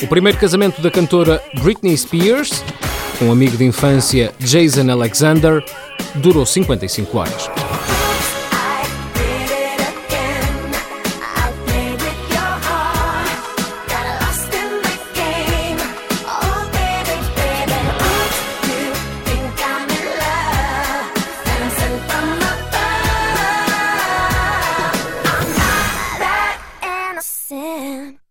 O primeiro casamento da cantora Britney Spears, com um amigo de infância Jason Alexander, durou 55 anos. And.